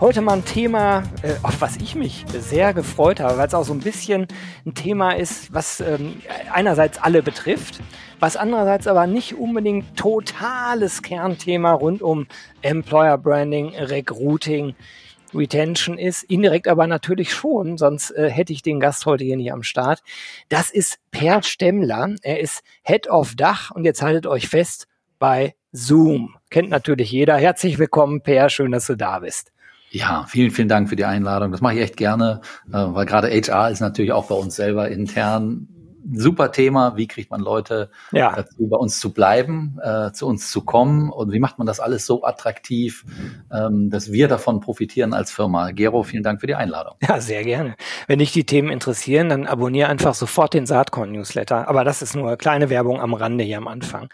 Heute mal ein Thema, äh, auf was ich mich sehr gefreut habe, weil es auch so ein bisschen ein Thema ist, was ähm, einerseits alle betrifft, was andererseits aber nicht unbedingt totales Kernthema rund um Employer Branding, Recruiting, Retention ist, indirekt aber natürlich schon, sonst äh, hätte ich den Gast heute hier nicht am Start. Das ist Per Stemmler. Er ist Head of Dach und jetzt haltet euch fest bei Zoom. Kennt natürlich jeder. Herzlich willkommen, Per. Schön, dass du da bist. Ja, vielen, vielen Dank für die Einladung. Das mache ich echt gerne, äh, weil gerade HR ist natürlich auch bei uns selber intern super Thema. Wie kriegt man Leute ja. dazu, bei uns zu bleiben, äh, zu uns zu kommen? Und wie macht man das alles so attraktiv, ähm, dass wir davon profitieren als Firma? Gero, vielen Dank für die Einladung. Ja, sehr gerne. Wenn dich die Themen interessieren, dann abonniere einfach sofort den Saatkorn-Newsletter. Aber das ist nur kleine Werbung am Rande hier am Anfang.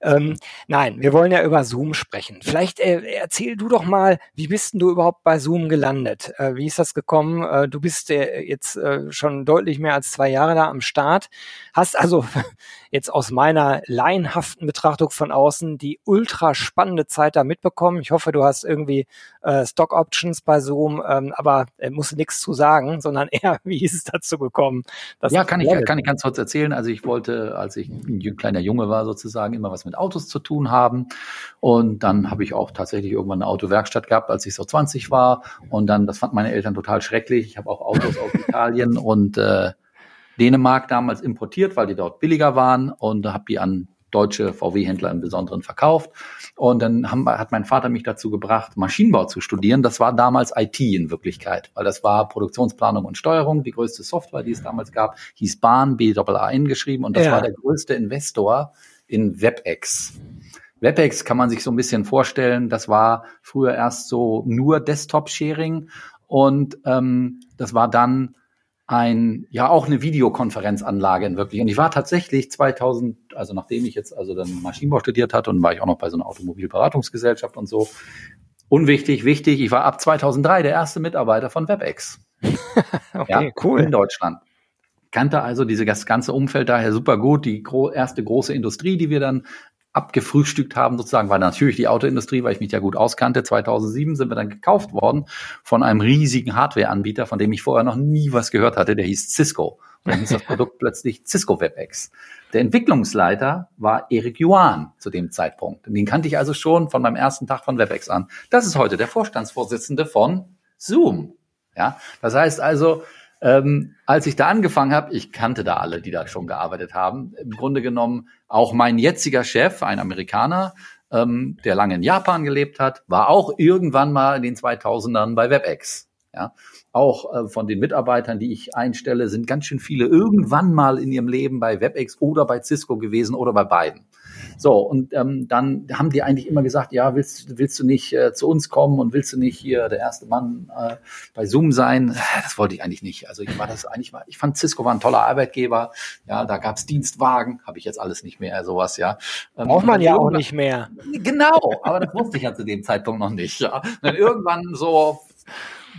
Ähm, nein, wir wollen ja über Zoom sprechen. Vielleicht äh, erzähl du doch mal, wie bist denn du überhaupt bei Zoom gelandet? Äh, wie ist das gekommen? Äh, du bist äh, jetzt äh, schon deutlich mehr als zwei Jahre da am Start. Hast also jetzt aus meiner laienhaften Betrachtung von außen die ultra spannende Zeit da mitbekommen. Ich hoffe, du hast irgendwie äh, Stock Options bei Zoom, ähm, aber äh, musst nichts zu sagen, sondern eher, wie ist es dazu gekommen? ja, kann ich, kann ich ganz kurz erzählen. Also ich wollte, als ich ein kleiner Junge war sozusagen, immer was mit Autos zu tun haben. Und dann habe ich auch tatsächlich irgendwann eine Autowerkstatt gehabt, als ich so 20 war. Und dann, das fanden meine Eltern total schrecklich. Ich habe auch Autos aus Italien und äh, Dänemark damals importiert, weil die dort billiger waren und habe die an deutsche VW-Händler im Besonderen verkauft. Und dann haben, hat mein Vater mich dazu gebracht, Maschinenbau zu studieren. Das war damals IT in Wirklichkeit, weil das war Produktionsplanung und Steuerung. Die größte Software, die es damals gab, hieß Bahn, B A eingeschrieben. Und das ja. war der größte Investor in WebEx. WebEx kann man sich so ein bisschen vorstellen, das war früher erst so nur Desktop-Sharing und ähm, das war dann ein, ja, auch eine Videokonferenzanlage in wirklich. Und ich war tatsächlich 2000, also nachdem ich jetzt also dann Maschinenbau studiert hatte und war ich auch noch bei so einer Automobilberatungsgesellschaft und so. Unwichtig, wichtig, ich war ab 2003 der erste Mitarbeiter von WebEx. okay, ja, cool. In Deutschland. Kannte also dieses ganze Umfeld daher super gut. Die gro erste große Industrie, die wir dann abgefrühstückt haben, sozusagen, war natürlich die Autoindustrie, weil ich mich ja gut auskannte. 2007 sind wir dann gekauft worden von einem riesigen Hardware-Anbieter, von dem ich vorher noch nie was gehört hatte. Der hieß Cisco. Und dann hieß das Produkt plötzlich Cisco WebEx. Der Entwicklungsleiter war Erik Yuan zu dem Zeitpunkt. Den kannte ich also schon von meinem ersten Tag von WebEx an. Das ist heute der Vorstandsvorsitzende von Zoom. Ja, das heißt also, ähm, als ich da angefangen habe, ich kannte da alle, die da schon gearbeitet haben. Im Grunde genommen auch mein jetziger Chef, ein Amerikaner, ähm, der lange in Japan gelebt hat, war auch irgendwann mal in den 2000ern bei WebEx. Ja, auch äh, von den Mitarbeitern, die ich einstelle, sind ganz schön viele irgendwann mal in ihrem Leben bei WebEx oder bei Cisco gewesen oder bei beiden. So, und ähm, dann haben die eigentlich immer gesagt, ja, willst, willst du nicht äh, zu uns kommen und willst du nicht hier der erste Mann äh, bei Zoom sein? Das wollte ich eigentlich nicht. Also ich war das eigentlich, ich fand Cisco war ein toller Arbeitgeber. Ja, da gab's Dienstwagen, habe ich jetzt alles nicht mehr, sowas, ja. Ähm, Braucht man ja auch nicht mehr. Genau, aber das wusste ich ja zu dem Zeitpunkt noch nicht. Ja. dann irgendwann so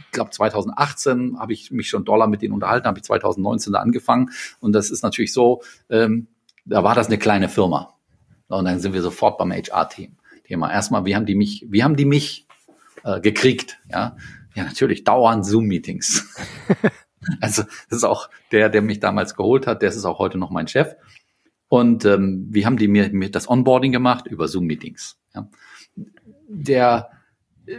ich glaube 2018 habe ich mich schon Dollar mit denen unterhalten, habe ich 2019 da angefangen und das ist natürlich so, ähm, da war das eine kleine Firma. Und dann sind wir sofort beim HR-Team. Thema. Erstmal, wie haben die mich, wie haben die mich äh, gekriegt? Ja, ja, natürlich dauernd Zoom-Meetings. also das ist auch der, der mich damals geholt hat. Der ist auch heute noch mein Chef. Und ähm, wie haben die mir, mir das Onboarding gemacht über Zoom-Meetings? Ja. Der,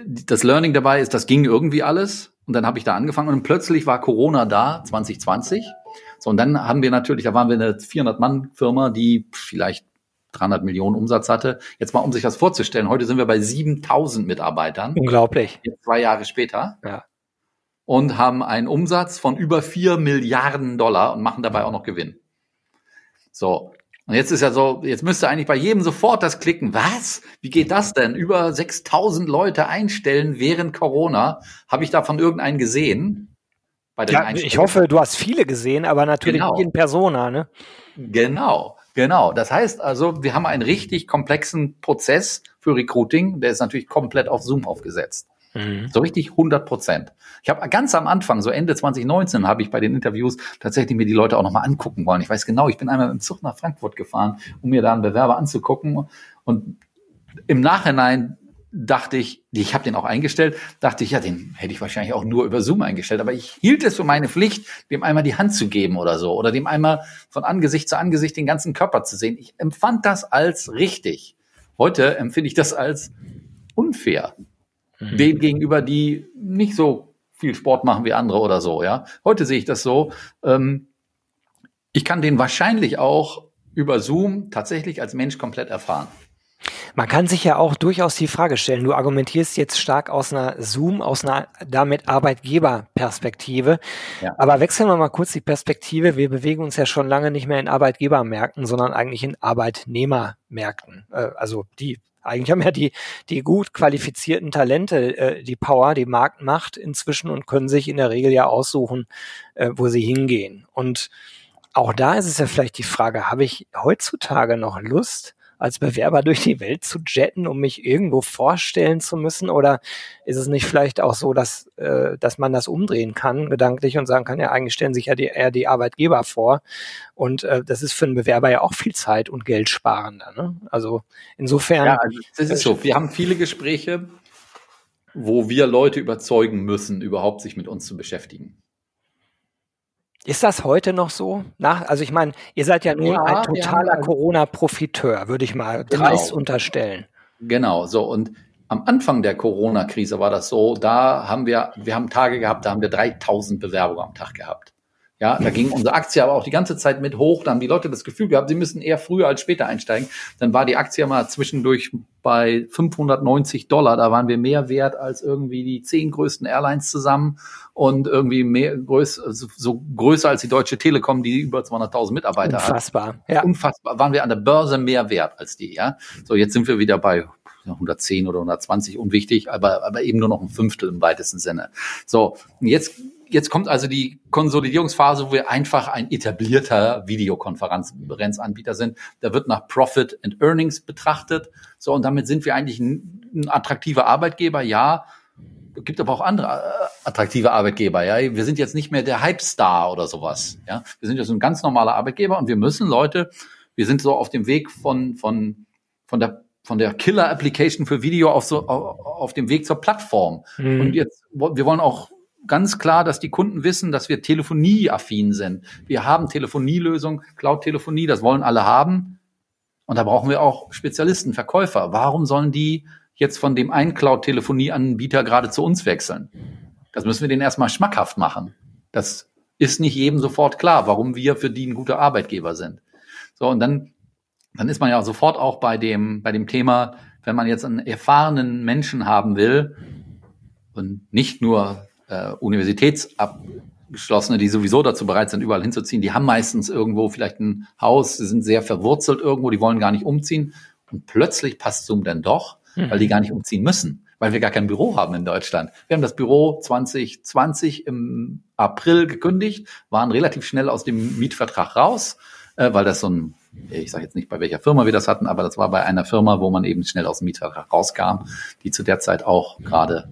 das Learning dabei ist, das ging irgendwie alles. Und dann habe ich da angefangen und plötzlich war Corona da, 2020. So, und dann haben wir natürlich, da waren wir eine 400-Mann-Firma, die vielleicht 300 Millionen Umsatz hatte. Jetzt mal, um sich das vorzustellen, heute sind wir bei 7000 Mitarbeitern. Unglaublich. Zwei Jahre später. Ja. Und haben einen Umsatz von über 4 Milliarden Dollar und machen dabei auch noch Gewinn. So. Und jetzt ist ja so, jetzt müsste eigentlich bei jedem sofort das klicken. Was? Wie geht das denn? Über 6000 Leute einstellen während Corona. Habe ich davon irgendeinen gesehen? ja, ich hoffe, du hast viele gesehen, aber natürlich genau. in Persona, ne? Genau. Genau. Das heißt also, wir haben einen richtig komplexen Prozess für Recruiting. Der ist natürlich komplett auf Zoom aufgesetzt. Mhm. So richtig 100 Prozent. Ich habe ganz am Anfang, so Ende 2019, habe ich bei den Interviews tatsächlich mir die Leute auch nochmal angucken wollen. Ich weiß genau, ich bin einmal im Zug nach Frankfurt gefahren, um mir da einen Bewerber anzugucken. Und im Nachhinein dachte ich, ich habe den auch eingestellt, dachte ich, ja, den hätte ich wahrscheinlich auch nur über Zoom eingestellt, aber ich hielt es für meine Pflicht, dem einmal die Hand zu geben oder so oder dem einmal von Angesicht zu Angesicht den ganzen Körper zu sehen. Ich empfand das als richtig. Heute empfinde ich das als unfair. Mhm. Dem gegenüber, die nicht so viel Sport machen wie andere oder so, ja. Heute sehe ich das so. Ähm, ich kann den wahrscheinlich auch über Zoom tatsächlich als Mensch komplett erfahren. Man kann sich ja auch durchaus die Frage stellen, du argumentierst jetzt stark aus einer Zoom, aus einer damit Arbeitgeberperspektive. Ja. Aber wechseln wir mal kurz die Perspektive. Wir bewegen uns ja schon lange nicht mehr in Arbeitgebermärkten, sondern eigentlich in Arbeitnehmermärkten. Äh, also die eigentlich haben ja die, die gut qualifizierten Talente äh, die Power, die Marktmacht inzwischen und können sich in der Regel ja aussuchen, äh, wo sie hingehen. Und auch da ist es ja vielleicht die Frage, habe ich heutzutage noch Lust, als Bewerber durch die Welt zu jetten, um mich irgendwo vorstellen zu müssen? Oder ist es nicht vielleicht auch so, dass, äh, dass man das umdrehen kann, gedanklich, und sagen kann, ja, eigentlich stellen sich ja die, eher die Arbeitgeber vor. Und äh, das ist für einen Bewerber ja auch viel Zeit und Geld sparender. Ne? Also insofern. Ja, also das ist so. Wir haben viele Gespräche, wo wir Leute überzeugen müssen, überhaupt sich mit uns zu beschäftigen. Ist das heute noch so? Nach, also ich meine, ihr seid ja nun ja, ein totaler Corona-Profiteur, würde ich mal genau. dreist unterstellen. Genau, so und am Anfang der Corona-Krise war das so, da haben wir, wir haben Tage gehabt, da haben wir 3000 Bewerbungen am Tag gehabt. Ja, da ging unsere Aktie aber auch die ganze Zeit mit hoch. Da haben die Leute das Gefühl gehabt, sie müssen eher früher als später einsteigen. Dann war die Aktie mal zwischendurch bei 590 Dollar. Da waren wir mehr wert als irgendwie die zehn größten Airlines zusammen und irgendwie mehr größ, so größer als die Deutsche Telekom, die über 200.000 Mitarbeiter Unfassbar. hat. Unfassbar. Ja. Unfassbar. Waren wir an der Börse mehr wert als die. Ja. So jetzt sind wir wieder bei 110 oder 120 unwichtig, aber, aber eben nur noch ein Fünftel im weitesten Sinne. So, jetzt jetzt kommt also die Konsolidierungsphase, wo wir einfach ein etablierter Videokonferenzanbieter sind. Da wird nach Profit and Earnings betrachtet. So, und damit sind wir eigentlich ein, ein attraktiver Arbeitgeber, ja. Es gibt aber auch andere äh, attraktive Arbeitgeber, ja. Wir sind jetzt nicht mehr der Hype-Star oder sowas, ja. Wir sind jetzt ein ganz normaler Arbeitgeber und wir müssen Leute, wir sind so auf dem Weg von, von, von der von der Killer-Application für Video auf so auf, auf dem Weg zur Plattform. Mhm. Und jetzt, wir wollen auch ganz klar, dass die Kunden wissen, dass wir telefonieaffin sind. Wir haben Telefonielösung, Cloud-Telefonie, das wollen alle haben. Und da brauchen wir auch Spezialisten, Verkäufer. Warum sollen die jetzt von dem einen Cloud-Telefonieanbieter gerade zu uns wechseln? Das müssen wir denen erstmal schmackhaft machen. Das ist nicht jedem sofort klar, warum wir für die ein guter Arbeitgeber sind. So, und dann, dann ist man ja sofort auch bei dem, bei dem Thema, wenn man jetzt einen erfahrenen Menschen haben will und nicht nur äh, Universitätsabgeschlossene, die sowieso dazu bereit sind, überall hinzuziehen, die haben meistens irgendwo vielleicht ein Haus, sie sind sehr verwurzelt irgendwo, die wollen gar nicht umziehen. Und plötzlich passt Zoom dann doch, mhm. weil die gar nicht umziehen müssen, weil wir gar kein Büro haben in Deutschland. Wir haben das Büro 2020 im April gekündigt, waren relativ schnell aus dem Mietvertrag raus, äh, weil das so ein ich sage jetzt nicht, bei welcher Firma wir das hatten, aber das war bei einer Firma, wo man eben schnell aus dem Mietvertrag rauskam, die zu der Zeit auch gerade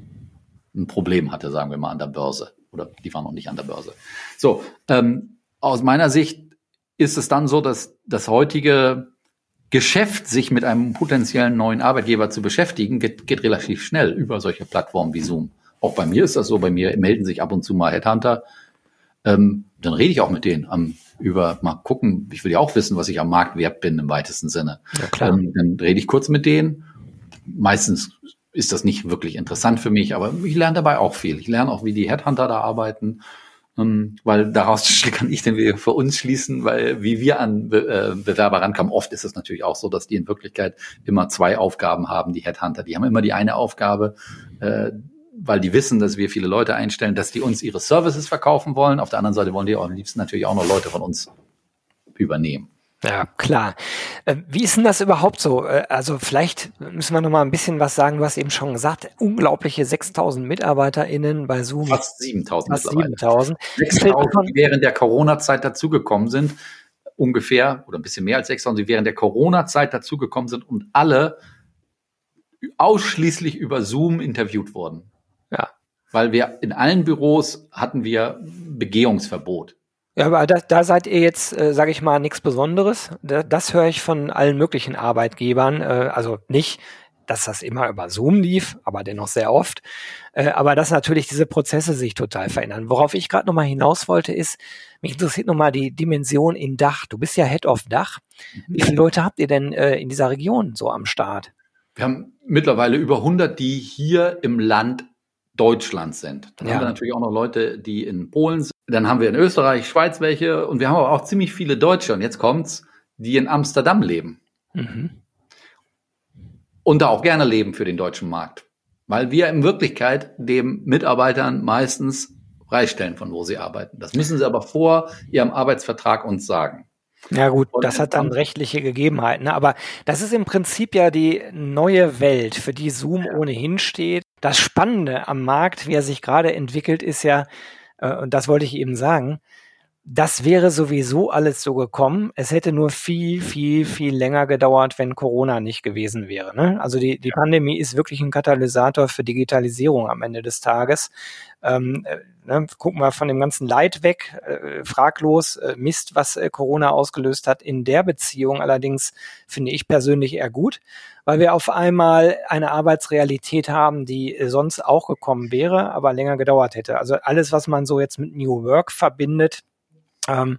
ein Problem hatte, sagen wir mal, an der Börse. Oder die waren noch nicht an der Börse. So, ähm, aus meiner Sicht ist es dann so, dass das heutige Geschäft, sich mit einem potenziellen neuen Arbeitgeber zu beschäftigen, geht, geht relativ schnell über solche Plattformen wie Zoom. Auch bei mir ist das so, bei mir melden sich ab und zu mal Headhunter. Ähm, dann rede ich auch mit denen am, über, mal gucken, ich will ja auch wissen, was ich am Markt wert bin im weitesten Sinne. Ja, klar. Ähm, dann rede ich kurz mit denen. Meistens ist das nicht wirklich interessant für mich, aber ich lerne dabei auch viel. Ich lerne auch, wie die Headhunter da arbeiten, ähm, weil daraus kann ich den Weg für uns schließen, weil wie wir an äh, Bewerber rankommen, oft ist es natürlich auch so, dass die in Wirklichkeit immer zwei Aufgaben haben, die Headhunter. Die haben immer die eine Aufgabe, äh, weil die wissen, dass wir viele Leute einstellen, dass die uns ihre Services verkaufen wollen. Auf der anderen Seite wollen die auch am liebsten natürlich auch noch Leute von uns übernehmen. Ja, klar. Äh, wie ist denn das überhaupt so? Äh, also vielleicht müssen wir noch mal ein bisschen was sagen. Du hast eben schon gesagt, unglaubliche 6000 MitarbeiterInnen bei Zoom. Fast 7000 Fast 7000. 6000, die während der Corona-Zeit dazugekommen sind. ungefähr oder ein bisschen mehr als 6000, die während der Corona-Zeit dazugekommen sind und alle ausschließlich über Zoom interviewt wurden. Ja. Weil wir in allen Büros hatten wir Begehungsverbot. Ja, aber da, da seid ihr jetzt, äh, sage ich mal, nichts Besonderes. Da, das höre ich von allen möglichen Arbeitgebern. Äh, also nicht, dass das immer über Zoom lief, aber dennoch sehr oft. Äh, aber dass natürlich diese Prozesse sich total verändern. Worauf ich gerade nochmal hinaus wollte, ist, mich interessiert nochmal die Dimension in Dach. Du bist ja Head of Dach. Wie viele Leute habt ihr denn äh, in dieser Region so am Start? Wir haben mittlerweile über 100, die hier im Land Deutschland sind. Dann ja. haben wir natürlich auch noch Leute, die in Polen sind. Dann haben wir in Österreich, Schweiz welche und wir haben aber auch ziemlich viele Deutsche. Und jetzt kommt's, die in Amsterdam leben. Mhm und da auch gerne leben für den deutschen Markt. Weil wir in Wirklichkeit dem Mitarbeitern meistens freistellen, von wo sie arbeiten. Das müssen sie aber vor ihrem Arbeitsvertrag uns sagen. Ja gut, und das hat dann rechtliche Gegebenheiten. Ne? Aber das ist im Prinzip ja die neue Welt, für die Zoom ja. ohnehin steht. Das Spannende am Markt, wie er sich gerade entwickelt, ist ja, äh, und das wollte ich eben sagen, das wäre sowieso alles so gekommen. Es hätte nur viel, viel, viel länger gedauert, wenn Corona nicht gewesen wäre. Ne? Also die, die Pandemie ist wirklich ein Katalysator für Digitalisierung am Ende des Tages. Ähm, äh, ne, gucken wir von dem ganzen Leid weg, äh, fraglos, äh, Mist, was äh, Corona ausgelöst hat. In der Beziehung allerdings finde ich persönlich eher gut, weil wir auf einmal eine Arbeitsrealität haben, die sonst auch gekommen wäre, aber länger gedauert hätte. Also alles, was man so jetzt mit New Work verbindet, ähm,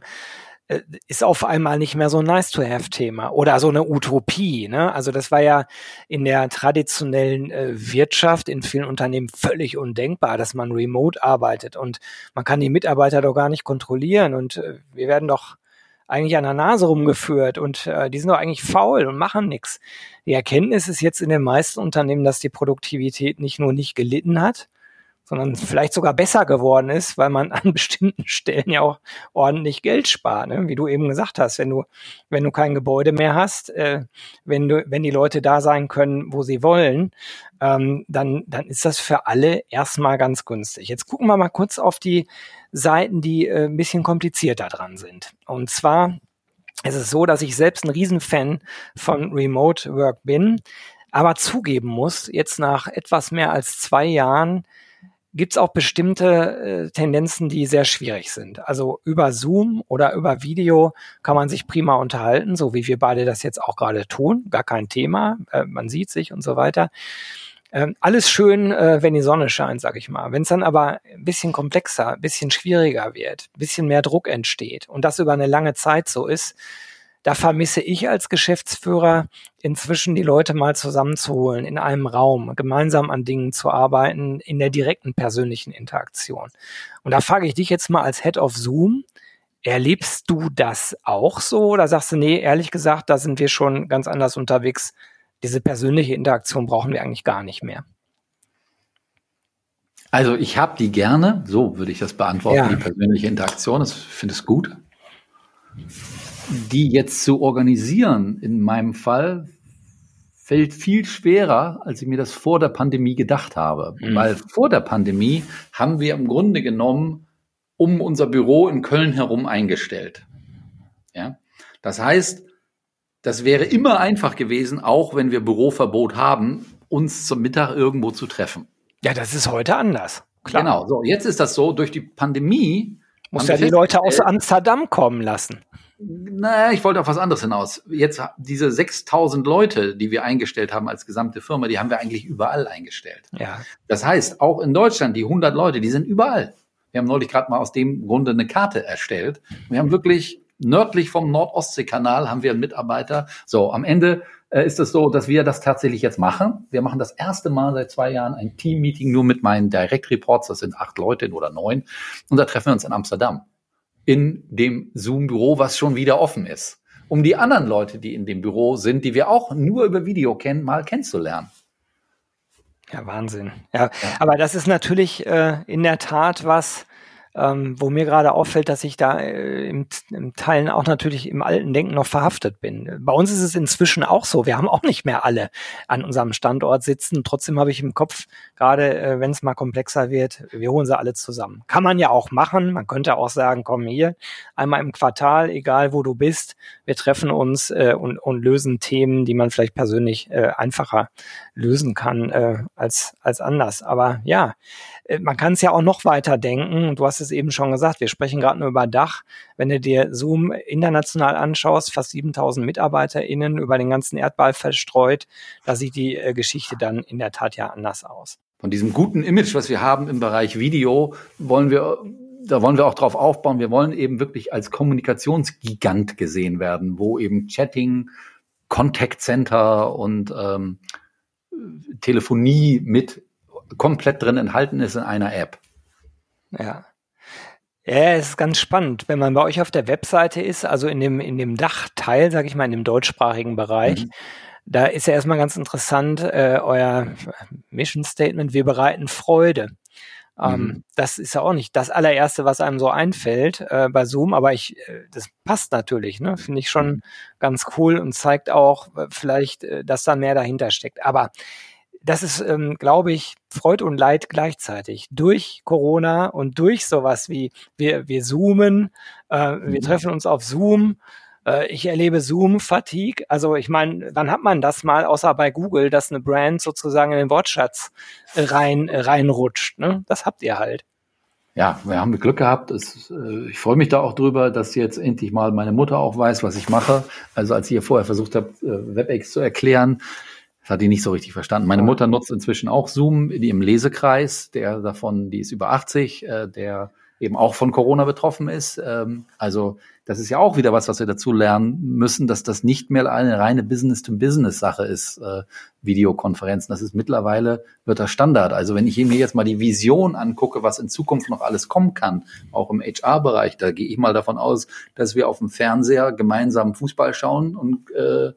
äh, ist auf einmal nicht mehr so ein Nice-to-have-Thema oder so eine Utopie. Ne? Also das war ja in der traditionellen äh, Wirtschaft in vielen Unternehmen völlig undenkbar, dass man remote arbeitet und man kann die Mitarbeiter doch gar nicht kontrollieren und äh, wir werden doch eigentlich an der Nase rumgeführt und äh, die sind doch eigentlich faul und machen nichts. Die Erkenntnis ist jetzt in den meisten Unternehmen, dass die Produktivität nicht nur nicht gelitten hat, sondern vielleicht sogar besser geworden ist, weil man an bestimmten Stellen ja auch ordentlich Geld spart, ne? wie du eben gesagt hast, wenn du wenn du kein Gebäude mehr hast, äh, wenn du wenn die Leute da sein können, wo sie wollen, ähm, dann dann ist das für alle erstmal ganz günstig. Jetzt gucken wir mal kurz auf die Seiten, die äh, ein bisschen komplizierter dran sind. Und zwar ist es so, dass ich selbst ein Riesenfan von Remote Work bin, aber zugeben muss, jetzt nach etwas mehr als zwei Jahren gibt es auch bestimmte äh, Tendenzen, die sehr schwierig sind. Also über Zoom oder über Video kann man sich prima unterhalten, so wie wir beide das jetzt auch gerade tun. Gar kein Thema. Äh, man sieht sich und so weiter. Ähm, alles schön, äh, wenn die Sonne scheint, sag ich mal. Wenn es dann aber ein bisschen komplexer, ein bisschen schwieriger wird, ein bisschen mehr Druck entsteht und das über eine lange Zeit so ist, da vermisse ich als Geschäftsführer inzwischen die Leute mal zusammenzuholen in einem Raum, gemeinsam an Dingen zu arbeiten, in der direkten persönlichen Interaktion. Und da frage ich dich jetzt mal als Head of Zoom, erlebst du das auch so oder sagst du, nee, ehrlich gesagt, da sind wir schon ganz anders unterwegs. Diese persönliche Interaktion brauchen wir eigentlich gar nicht mehr. Also ich habe die gerne, so würde ich das beantworten, ja. die persönliche Interaktion. Ich finde es gut die jetzt zu organisieren, in meinem Fall, fällt viel schwerer, als ich mir das vor der Pandemie gedacht habe. Mhm. Weil vor der Pandemie haben wir im Grunde genommen um unser Büro in Köln herum eingestellt. Ja? Das heißt, das wäre immer einfach gewesen, auch wenn wir Büroverbot haben, uns zum Mittag irgendwo zu treffen. Ja, das ist heute anders. Klar. Genau. So, jetzt ist das so, durch die Pandemie. Muss ja die Leute aus Amsterdam kommen lassen. Naja, ich wollte auf was anderes hinaus. Jetzt diese 6000 Leute, die wir eingestellt haben als gesamte Firma, die haben wir eigentlich überall eingestellt. Ja. Das heißt, auch in Deutschland, die 100 Leute, die sind überall. Wir haben neulich gerade mal aus dem Grunde eine Karte erstellt. Wir haben wirklich nördlich vom Nordostseekanal haben wir einen Mitarbeiter. So, am Ende äh, ist es so, dass wir das tatsächlich jetzt machen. Wir machen das erste Mal seit zwei Jahren ein Team-Meeting nur mit meinen Direct Reports. Das sind acht Leute oder neun. Und da treffen wir uns in Amsterdam in dem Zoom-Büro, was schon wieder offen ist, um die anderen Leute, die in dem Büro sind, die wir auch nur über Video kennen, mal kennenzulernen. Ja, Wahnsinn. Ja, ja. aber das ist natürlich äh, in der Tat was, ähm, wo mir gerade auffällt, dass ich da äh, im, im Teilen auch natürlich im alten Denken noch verhaftet bin. Bei uns ist es inzwischen auch so. Wir haben auch nicht mehr alle an unserem Standort sitzen. Trotzdem habe ich im Kopf, gerade äh, wenn es mal komplexer wird, wir holen sie alle zusammen. Kann man ja auch machen. Man könnte auch sagen, komm hier, einmal im Quartal, egal wo du bist, wir treffen uns äh, und, und lösen Themen, die man vielleicht persönlich äh, einfacher lösen kann äh, als, als anders. Aber ja, man kann es ja auch noch weiter denken. Du hast es eben schon gesagt, wir sprechen gerade nur über Dach. Wenn du dir Zoom international anschaust, fast 7000 MitarbeiterInnen über den ganzen Erdball verstreut, da sieht die äh, Geschichte dann in der Tat ja anders aus. Von diesem guten Image, was wir haben im Bereich Video, wollen wir da wollen wir auch drauf aufbauen. Wir wollen eben wirklich als Kommunikationsgigant gesehen werden, wo eben Chatting, Contact Center und ähm, Telefonie mit komplett drin enthalten ist in einer App. Ja. Ja, es ist ganz spannend, wenn man bei euch auf der Webseite ist, also in dem, in dem Dachteil, sage ich mal, in dem deutschsprachigen Bereich, mhm. da ist ja erstmal ganz interessant, äh, euer Mission Statement, wir bereiten Freude. Ähm, mhm. Das ist ja auch nicht das allererste, was einem so einfällt äh, bei Zoom, aber ich, äh, das passt natürlich, ne? Finde ich schon mhm. ganz cool und zeigt auch äh, vielleicht, äh, dass da mehr dahinter steckt. Aber das ist, ähm, glaube ich, Freud und Leid gleichzeitig. Durch Corona und durch sowas wie wir, wir zoomen, äh, mhm. wir treffen uns auf Zoom. Äh, ich erlebe Zoom-Fatigue. Also ich meine, wann hat man das mal, außer bei Google, dass eine Brand sozusagen in den Wortschatz rein reinrutscht? Ne? Das habt ihr halt. Ja, wir haben Glück gehabt. Es, äh, ich freue mich da auch drüber, dass jetzt endlich mal meine Mutter auch weiß, was ich mache. Also als ich ihr vorher versucht habe, äh, WebEx zu erklären, das hat die nicht so richtig verstanden. Meine Mutter nutzt inzwischen auch Zoom in ihrem Lesekreis, der davon, die ist über 80, äh, der eben auch von Corona betroffen ist. Ähm, also das ist ja auch wieder was, was wir dazu lernen müssen, dass das nicht mehr eine reine Business-to-Business-Sache ist, äh, Videokonferenzen. Das ist mittlerweile, wird das Standard. Also wenn ich mir jetzt mal die Vision angucke, was in Zukunft noch alles kommen kann, auch im HR-Bereich, da gehe ich mal davon aus, dass wir auf dem Fernseher gemeinsam Fußball schauen und äh,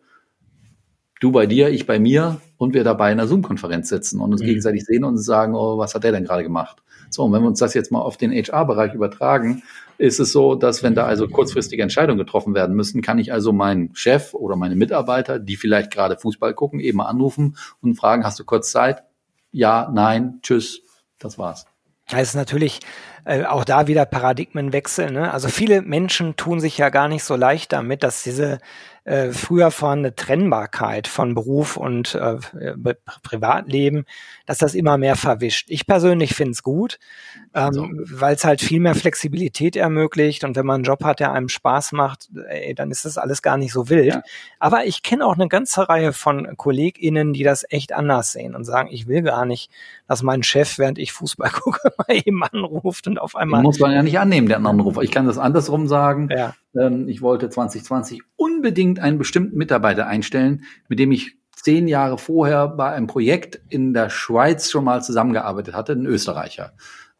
du bei dir, ich bei mir und wir dabei in einer Zoom-Konferenz sitzen und uns mhm. gegenseitig sehen und sagen, oh, was hat der denn gerade gemacht? So, und wenn wir uns das jetzt mal auf den HR-Bereich übertragen, ist es so, dass wenn da also kurzfristige Entscheidungen getroffen werden müssen, kann ich also meinen Chef oder meine Mitarbeiter, die vielleicht gerade Fußball gucken, eben mal anrufen und fragen, hast du kurz Zeit? Ja, nein, tschüss, das war's. Das ist natürlich äh, auch da wieder Paradigmenwechsel. Ne? Also viele Menschen tun sich ja gar nicht so leicht damit, dass diese äh, früher vorhandene Trennbarkeit von Beruf und äh, Privatleben, dass das immer mehr verwischt. Ich persönlich finde es gut, ähm, so. weil es halt viel mehr Flexibilität ermöglicht und wenn man einen Job hat, der einem Spaß macht, ey, dann ist das alles gar nicht so wild. Ja. Aber ich kenne auch eine ganze Reihe von KollegInnen, die das echt anders sehen und sagen, ich will gar nicht, dass mein Chef, während ich Fußball gucke, mal eben anruft und auf einmal. Den muss man ja nicht annehmen, den Anruf. Ich kann das andersrum sagen. Ja. Ähm, ich wollte 2020 unbedingt einen bestimmten Mitarbeiter einstellen, mit dem ich zehn Jahre vorher bei einem Projekt in der Schweiz schon mal zusammengearbeitet hatte, ein Österreicher.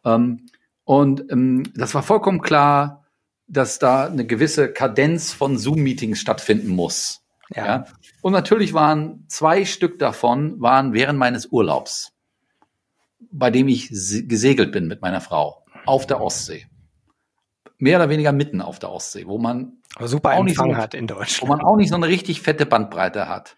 Ähm, und ähm, das war vollkommen klar, dass da eine gewisse Kadenz von Zoom-Meetings stattfinden muss. Ja. ja. Und natürlich waren zwei Stück davon waren während meines Urlaubs, bei dem ich gesegelt bin mit meiner Frau auf der Ostsee mehr oder weniger mitten auf der Ostsee, wo man super auch Empfang so, hat in Deutschland. Wo man auch nicht so eine richtig fette Bandbreite hat.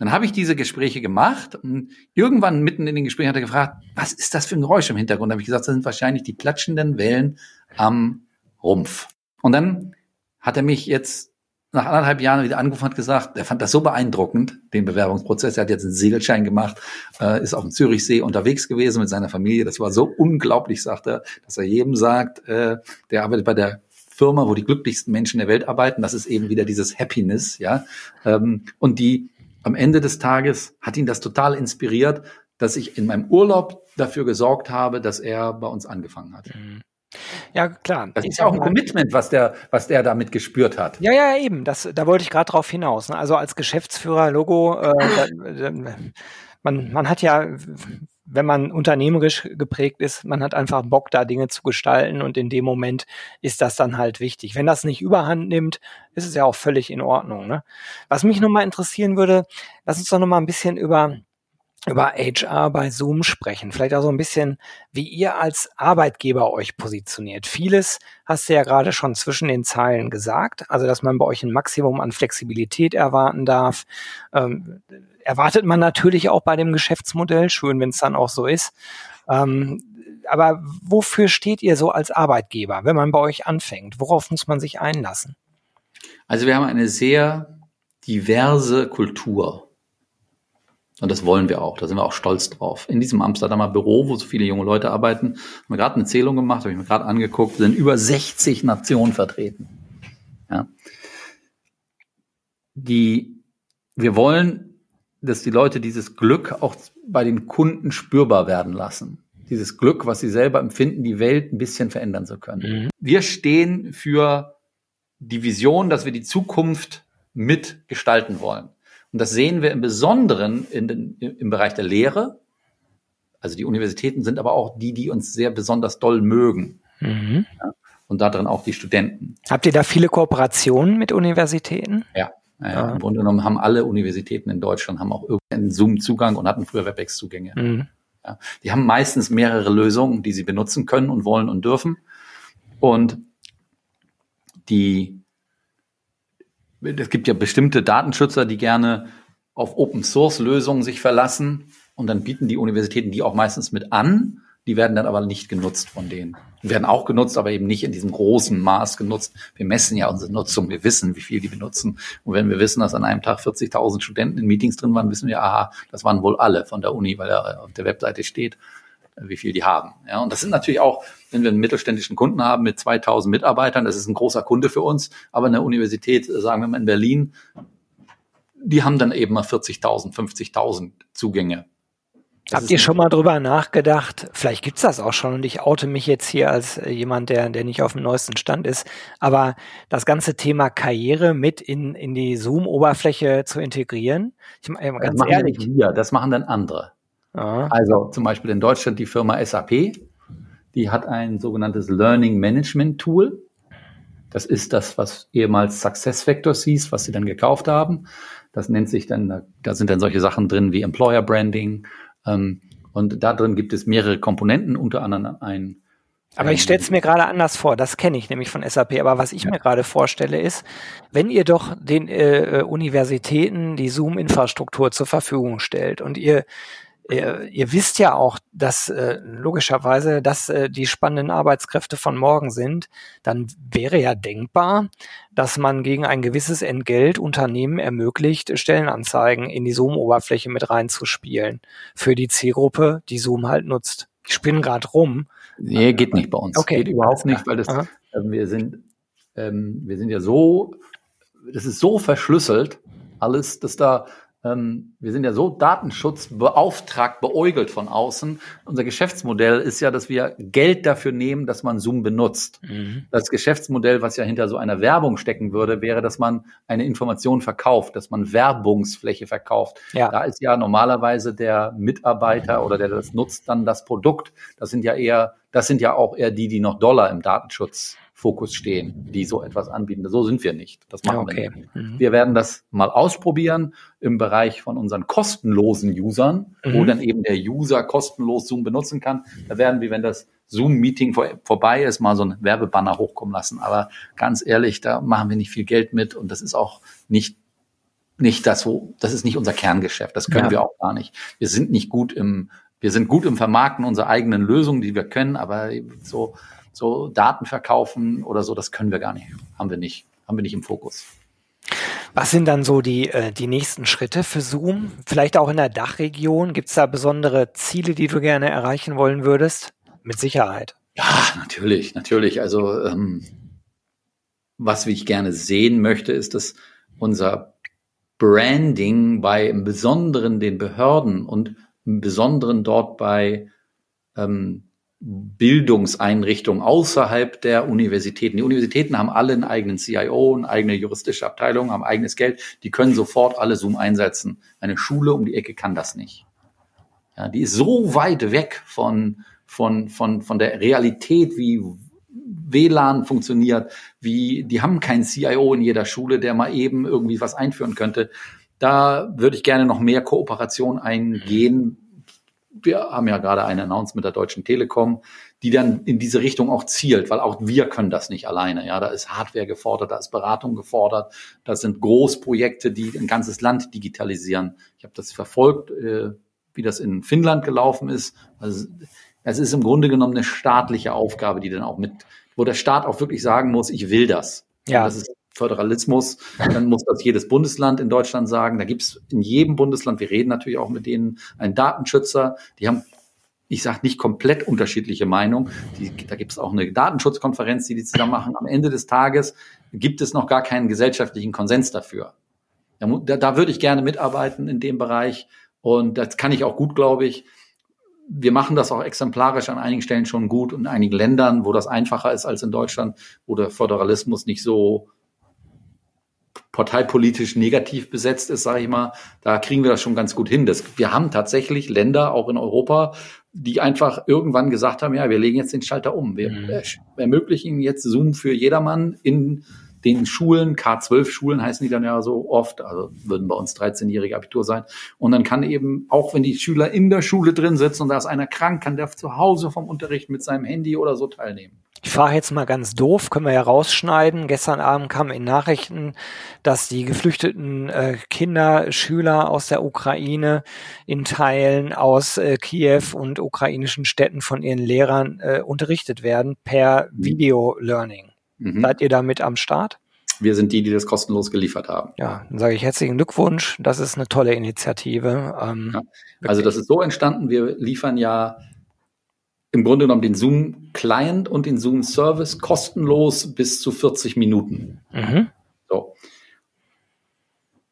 Dann habe ich diese Gespräche gemacht und irgendwann mitten in den Gesprächen hat er gefragt, was ist das für ein Geräusch im Hintergrund? Da habe ich gesagt, das sind wahrscheinlich die klatschenden Wellen am Rumpf. Und dann hat er mich jetzt nach anderthalb Jahren wieder angerufen hat gesagt, er fand das so beeindruckend, den Bewerbungsprozess. Er hat jetzt einen Segelschein gemacht, äh, ist auf dem Zürichsee unterwegs gewesen mit seiner Familie. Das war so unglaublich, sagt er, dass er jedem sagt, äh, der arbeitet bei der Firma, wo die glücklichsten Menschen der Welt arbeiten. Das ist eben wieder dieses Happiness, ja. Ähm, und die am Ende des Tages hat ihn das total inspiriert, dass ich in meinem Urlaub dafür gesorgt habe, dass er bei uns angefangen hat. Mhm. Ja, klar. Das ist ja auch ein Commitment, was der, was der damit gespürt hat. Ja, ja, eben. Das, da wollte ich gerade drauf hinaus. Ne? Also als Geschäftsführer, Logo, äh, da, man, man hat ja, wenn man unternehmerisch geprägt ist, man hat einfach Bock, da Dinge zu gestalten und in dem Moment ist das dann halt wichtig. Wenn das nicht überhand nimmt, ist es ja auch völlig in Ordnung. Ne? Was mich nochmal interessieren würde, lass uns doch nochmal ein bisschen über über HR bei Zoom sprechen. Vielleicht auch so ein bisschen, wie ihr als Arbeitgeber euch positioniert. Vieles hast du ja gerade schon zwischen den Zeilen gesagt, also dass man bei euch ein Maximum an Flexibilität erwarten darf. Ähm, erwartet man natürlich auch bei dem Geschäftsmodell, schön, wenn es dann auch so ist. Ähm, aber wofür steht ihr so als Arbeitgeber, wenn man bei euch anfängt? Worauf muss man sich einlassen? Also wir haben eine sehr diverse Kultur. Und das wollen wir auch. Da sind wir auch stolz drauf. In diesem Amsterdamer Büro, wo so viele junge Leute arbeiten, haben wir gerade eine Zählung gemacht, habe ich mir gerade angeguckt, sind über 60 Nationen vertreten. Ja. Die, wir wollen, dass die Leute dieses Glück auch bei den Kunden spürbar werden lassen. Dieses Glück, was sie selber empfinden, die Welt ein bisschen verändern zu können. Mhm. Wir stehen für die Vision, dass wir die Zukunft mitgestalten wollen. Und das sehen wir im Besonderen in den, im Bereich der Lehre. Also die Universitäten sind aber auch die, die uns sehr besonders doll mögen. Mhm. Ja, und darin auch die Studenten. Habt ihr da viele Kooperationen mit Universitäten? Ja. Ja, ja. Im Grunde genommen haben alle Universitäten in Deutschland haben auch irgendeinen Zoom-Zugang und hatten früher WebEx-Zugänge. Mhm. Ja. Die haben meistens mehrere Lösungen, die sie benutzen können und wollen und dürfen. Und die es gibt ja bestimmte Datenschützer, die gerne auf Open Source Lösungen sich verlassen und dann bieten die Universitäten die auch meistens mit an. Die werden dann aber nicht genutzt von denen. Die werden auch genutzt, aber eben nicht in diesem großen Maß genutzt. Wir messen ja unsere Nutzung. Wir wissen, wie viel die benutzen. Und wenn wir wissen, dass an einem Tag 40.000 Studenten in Meetings drin waren, wissen wir, aha, das waren wohl alle von der Uni, weil da auf der Webseite steht, wie viel die haben. Ja, und das sind natürlich auch, wenn wir einen mittelständischen Kunden haben mit 2000 Mitarbeitern, das ist ein großer Kunde für uns, aber eine Universität, sagen wir mal in Berlin, die haben dann eben mal 40.000, 50.000 Zugänge. Das Habt ihr schon mal drüber nachgedacht? Vielleicht gibt's das auch schon und ich oute mich jetzt hier als äh, jemand, der, der nicht auf dem neuesten Stand ist. Aber das ganze Thema Karriere mit in, in die Zoom-Oberfläche zu integrieren? Ich, äh, ganz das ehrlich. Wir, das machen dann andere. Aha. Also zum Beispiel in Deutschland die Firma SAP, die hat ein sogenanntes Learning Management Tool. Das ist das, was ehemals SuccessFactors hieß, was sie dann gekauft haben. Das nennt sich dann, da sind dann solche Sachen drin wie Employer Branding. Ähm, und da drin gibt es mehrere Komponenten, unter anderem ein aber ich stelle es mir gerade anders vor, das kenne ich nämlich von SAP, aber was ich ja. mir gerade vorstelle ist, wenn ihr doch den äh, Universitäten die Zoom-Infrastruktur zur Verfügung stellt und ihr ihr, ihr wisst ja auch, dass äh, logischerweise, dass äh, die spannenden Arbeitskräfte von morgen sind, dann wäre ja denkbar, dass man gegen ein gewisses Entgelt Unternehmen ermöglicht, Stellenanzeigen in die Zoom-Oberfläche mit reinzuspielen für die Zielgruppe, die Zoom halt nutzt. Ich spinne gerade rum. Nee, geht nicht bei uns. Okay. Geht überhaupt nicht, weil das, äh, wir sind, ähm, wir sind ja so, das ist so verschlüsselt, alles, dass da ähm, wir sind ja so datenschutzbeauftragt, beäugelt von außen. Unser Geschäftsmodell ist ja, dass wir Geld dafür nehmen, dass man Zoom benutzt. Mhm. Das Geschäftsmodell, was ja hinter so einer Werbung stecken würde, wäre, dass man eine Information verkauft, dass man Werbungsfläche verkauft. Ja. Da ist ja normalerweise der Mitarbeiter oder der das nutzt, dann das Produkt. Das sind ja eher, das sind ja auch eher die, die noch Dollar im Datenschutz Fokus stehen, die so etwas anbieten. So sind wir nicht. Das machen okay. wir nicht. Mhm. Wir werden das mal ausprobieren im Bereich von unseren kostenlosen Usern, mhm. wo dann eben der User kostenlos Zoom benutzen kann. Da werden wir, wenn das Zoom-Meeting vor, vorbei ist, mal so ein Werbebanner hochkommen lassen. Aber ganz ehrlich, da machen wir nicht viel Geld mit und das ist auch nicht nicht das, wo, das ist nicht unser Kerngeschäft. Das können ja. wir auch gar nicht. Wir sind nicht gut im, wir sind gut im Vermarkten unserer eigenen Lösungen, die wir können, aber so so Daten verkaufen oder so, das können wir gar nicht. Haben wir nicht. Haben wir nicht im Fokus. Was sind dann so die, äh, die nächsten Schritte für Zoom? Vielleicht auch in der Dachregion? Gibt es da besondere Ziele, die du gerne erreichen wollen würdest? Mit Sicherheit. Ja, natürlich, natürlich. Also ähm, was ich gerne sehen möchte, ist, dass unser Branding bei im Besonderen den Behörden und im Besonderen dort bei ähm, Bildungseinrichtungen außerhalb der Universitäten. Die Universitäten haben alle einen eigenen CIO, eine eigene juristische Abteilung, haben eigenes Geld. Die können sofort alle Zoom einsetzen. Eine Schule um die Ecke kann das nicht. Ja, die ist so weit weg von, von, von, von der Realität, wie WLAN funktioniert, wie, die haben keinen CIO in jeder Schule, der mal eben irgendwie was einführen könnte. Da würde ich gerne noch mehr Kooperation eingehen. Wir haben ja gerade ein Announcement mit der Deutschen Telekom, die dann in diese Richtung auch zielt, weil auch wir können das nicht alleine. Ja, da ist Hardware gefordert, da ist Beratung gefordert, das sind Großprojekte, die ein ganzes Land digitalisieren. Ich habe das verfolgt, äh, wie das in Finnland gelaufen ist. Also es ist im Grunde genommen eine staatliche Aufgabe, die dann auch mit, wo der Staat auch wirklich sagen muss, ich will das. Ja. das ist Föderalismus, dann muss das jedes Bundesland in Deutschland sagen. Da gibt es in jedem Bundesland, wir reden natürlich auch mit denen, einen Datenschützer, die haben ich sage nicht komplett unterschiedliche Meinungen. Die, da gibt es auch eine Datenschutzkonferenz, die die zusammen machen. Am Ende des Tages gibt es noch gar keinen gesellschaftlichen Konsens dafür. Da, da würde ich gerne mitarbeiten in dem Bereich und das kann ich auch gut, glaube ich. Wir machen das auch exemplarisch an einigen Stellen schon gut und in einigen Ländern, wo das einfacher ist als in Deutschland, wo der Föderalismus nicht so parteipolitisch negativ besetzt ist, sage ich mal, da kriegen wir das schon ganz gut hin. Das, wir haben tatsächlich Länder, auch in Europa, die einfach irgendwann gesagt haben, ja, wir legen jetzt den Schalter um. Wir mhm. ermöglichen jetzt Zoom für jedermann in den Schulen, K12-Schulen heißen die dann ja so oft, also würden bei uns 13-jährige Abitur sein. Und dann kann eben, auch wenn die Schüler in der Schule drin sitzen und da ist einer krank, kann der zu Hause vom Unterricht mit seinem Handy oder so teilnehmen. Ich frage jetzt mal ganz doof, können wir ja rausschneiden. Gestern Abend kam in Nachrichten, dass die geflüchteten äh, Kinder, Schüler aus der Ukraine in Teilen aus äh, Kiew und ukrainischen Städten von ihren Lehrern äh, unterrichtet werden per mhm. Video-Learning. Mhm. Seid ihr damit am Start? Wir sind die, die das kostenlos geliefert haben. Ja, dann sage ich herzlichen Glückwunsch. Das ist eine tolle Initiative. Ähm, ja. Also das ist so entstanden. Wir liefern ja im Grunde genommen den Zoom Client und den Zoom Service kostenlos bis zu 40 Minuten. Mhm. So.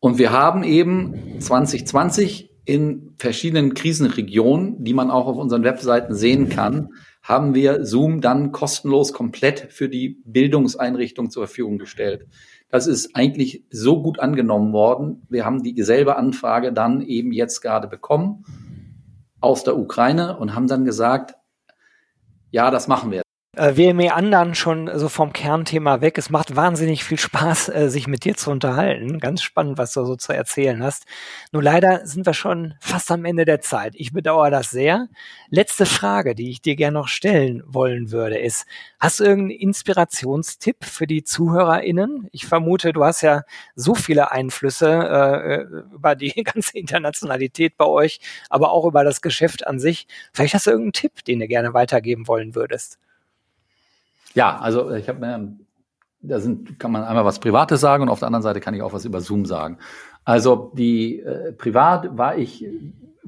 Und wir haben eben 2020 in verschiedenen Krisenregionen, die man auch auf unseren Webseiten sehen kann, haben wir Zoom dann kostenlos komplett für die Bildungseinrichtung zur Verfügung gestellt. Das ist eigentlich so gut angenommen worden. Wir haben die selbe Anfrage dann eben jetzt gerade bekommen aus der Ukraine und haben dann gesagt, ja, das machen wir. Äh, wir meandern schon so vom Kernthema weg. Es macht wahnsinnig viel Spaß, äh, sich mit dir zu unterhalten. Ganz spannend, was du so zu erzählen hast. Nur leider sind wir schon fast am Ende der Zeit. Ich bedauere das sehr. Letzte Frage, die ich dir gerne noch stellen wollen würde, ist, hast du irgendeinen Inspirationstipp für die ZuhörerInnen? Ich vermute, du hast ja so viele Einflüsse äh, über die ganze Internationalität bei euch, aber auch über das Geschäft an sich. Vielleicht hast du irgendeinen Tipp, den du gerne weitergeben wollen würdest. Ja, also äh, ich habe mir, da sind, kann man einmal was Privates sagen und auf der anderen Seite kann ich auch was über Zoom sagen. Also die äh, privat war ich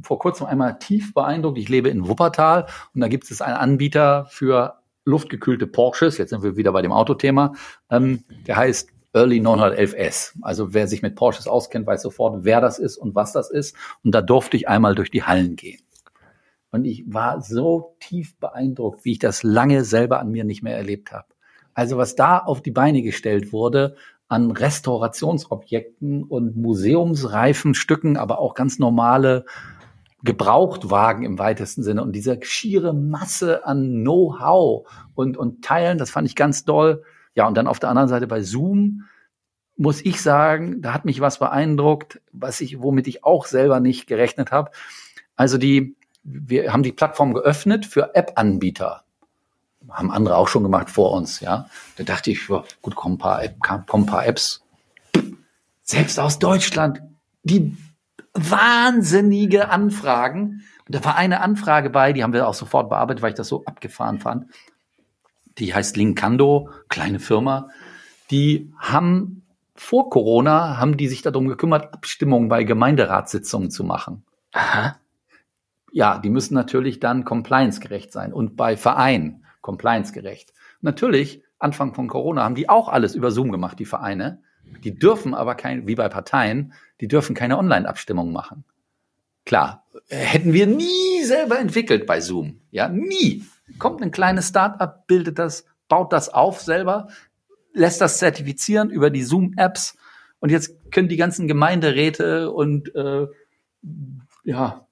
vor kurzem einmal tief beeindruckt. Ich lebe in Wuppertal und da gibt es einen Anbieter für luftgekühlte Porsches. Jetzt sind wir wieder bei dem Autothema. Ähm, der heißt Early 911S. Also wer sich mit Porsches auskennt, weiß sofort, wer das ist und was das ist. Und da durfte ich einmal durch die Hallen gehen. Und ich war so tief beeindruckt, wie ich das lange selber an mir nicht mehr erlebt habe. Also was da auf die Beine gestellt wurde an Restaurationsobjekten und museumsreifen Stücken, aber auch ganz normale Gebrauchtwagen im weitesten Sinne und diese schiere Masse an Know-how und, und Teilen, das fand ich ganz doll. Ja, und dann auf der anderen Seite bei Zoom muss ich sagen, da hat mich was beeindruckt, was ich, womit ich auch selber nicht gerechnet habe. Also die, wir haben die Plattform geöffnet für App-Anbieter. Haben andere auch schon gemacht vor uns, ja. Da dachte ich, gut, kommen ein paar, App, kommen ein paar Apps. Selbst aus Deutschland, die wahnsinnige Anfragen. Und da war eine Anfrage bei, die haben wir auch sofort bearbeitet, weil ich das so abgefahren fand. Die heißt Linkando, kleine Firma. Die haben vor Corona, haben die sich darum gekümmert, Abstimmungen bei Gemeinderatssitzungen zu machen. Aha ja, die müssen natürlich dann compliance-gerecht sein und bei Vereinen compliance-gerecht. Natürlich, Anfang von Corona haben die auch alles über Zoom gemacht, die Vereine. Die dürfen aber kein, wie bei Parteien, die dürfen keine Online-Abstimmung machen. Klar, hätten wir nie selber entwickelt bei Zoom. Ja, nie. Kommt ein kleines Start-up, bildet das, baut das auf selber, lässt das zertifizieren über die Zoom-Apps und jetzt können die ganzen Gemeinderäte und äh, ja,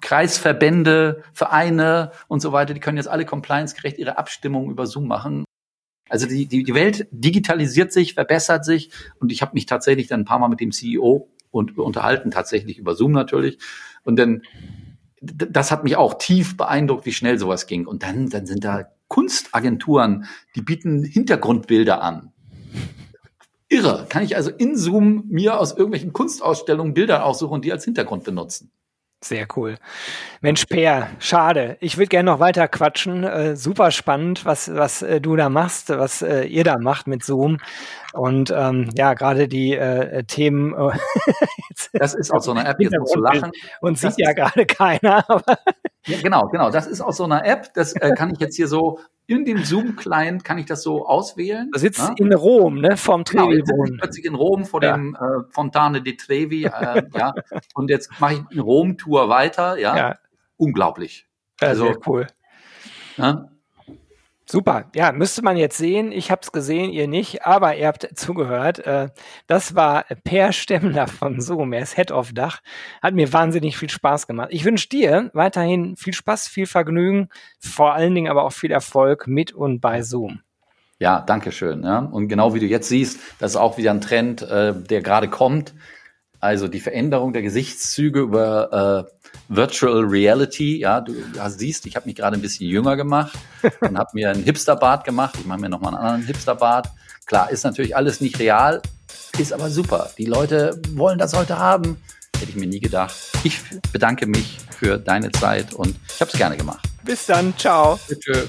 Kreisverbände, Vereine und so weiter, die können jetzt alle compliance-gerecht ihre Abstimmungen über Zoom machen. Also die, die, die Welt digitalisiert sich, verbessert sich und ich habe mich tatsächlich dann ein paar Mal mit dem CEO und unterhalten tatsächlich über Zoom natürlich. Und dann, das hat mich auch tief beeindruckt, wie schnell sowas ging. Und dann, dann sind da Kunstagenturen, die bieten Hintergrundbilder an. Irre. Kann ich also in Zoom mir aus irgendwelchen Kunstausstellungen Bilder aussuchen und die als Hintergrund benutzen. Sehr cool. Mensch, Peer, schade. Ich würde gerne noch weiter quatschen. Äh, super spannend, was, was äh, du da machst, was äh, ihr da macht mit Zoom. Und ähm, ja, gerade die äh, Themen. Äh, das ist auch so eine App, jetzt musst du lachen. Und sieht ja gerade keiner. Aber ja, genau, genau. Das ist aus so einer App. Das äh, kann ich jetzt hier so in dem Zoom-Client kann ich das so auswählen. Du sitzt ne? in Rom, ne, vom Trevi. Genau, jetzt plötzlich in Rom vor ja. dem äh, Fontane di Trevi, äh, ja. Und jetzt mache ich eine Rom-Tour weiter, ja. ja. Unglaublich. Ja, also, sehr cool. Ne? Super. Ja, müsste man jetzt sehen. Ich habe es gesehen, ihr nicht, aber ihr habt zugehört. Äh, das war Per Stemmler von Zoom. Er ist Head of Dach. Hat mir wahnsinnig viel Spaß gemacht. Ich wünsche dir weiterhin viel Spaß, viel Vergnügen, vor allen Dingen aber auch viel Erfolg mit und bei Zoom. Ja, danke schön. Ja. Und genau wie du jetzt siehst, das ist auch wieder ein Trend, äh, der gerade kommt. Also die Veränderung der Gesichtszüge über äh, Virtual Reality. Ja, du ja, siehst, ich habe mich gerade ein bisschen jünger gemacht und habe mir einen Hipsterbart gemacht. Ich mache mir nochmal einen anderen Hipsterbart. Klar, ist natürlich alles nicht real, ist aber super. Die Leute wollen das heute haben. Hätte ich mir nie gedacht. Ich bedanke mich für deine Zeit und ich habe es gerne gemacht. Bis dann, ciao. Bitte.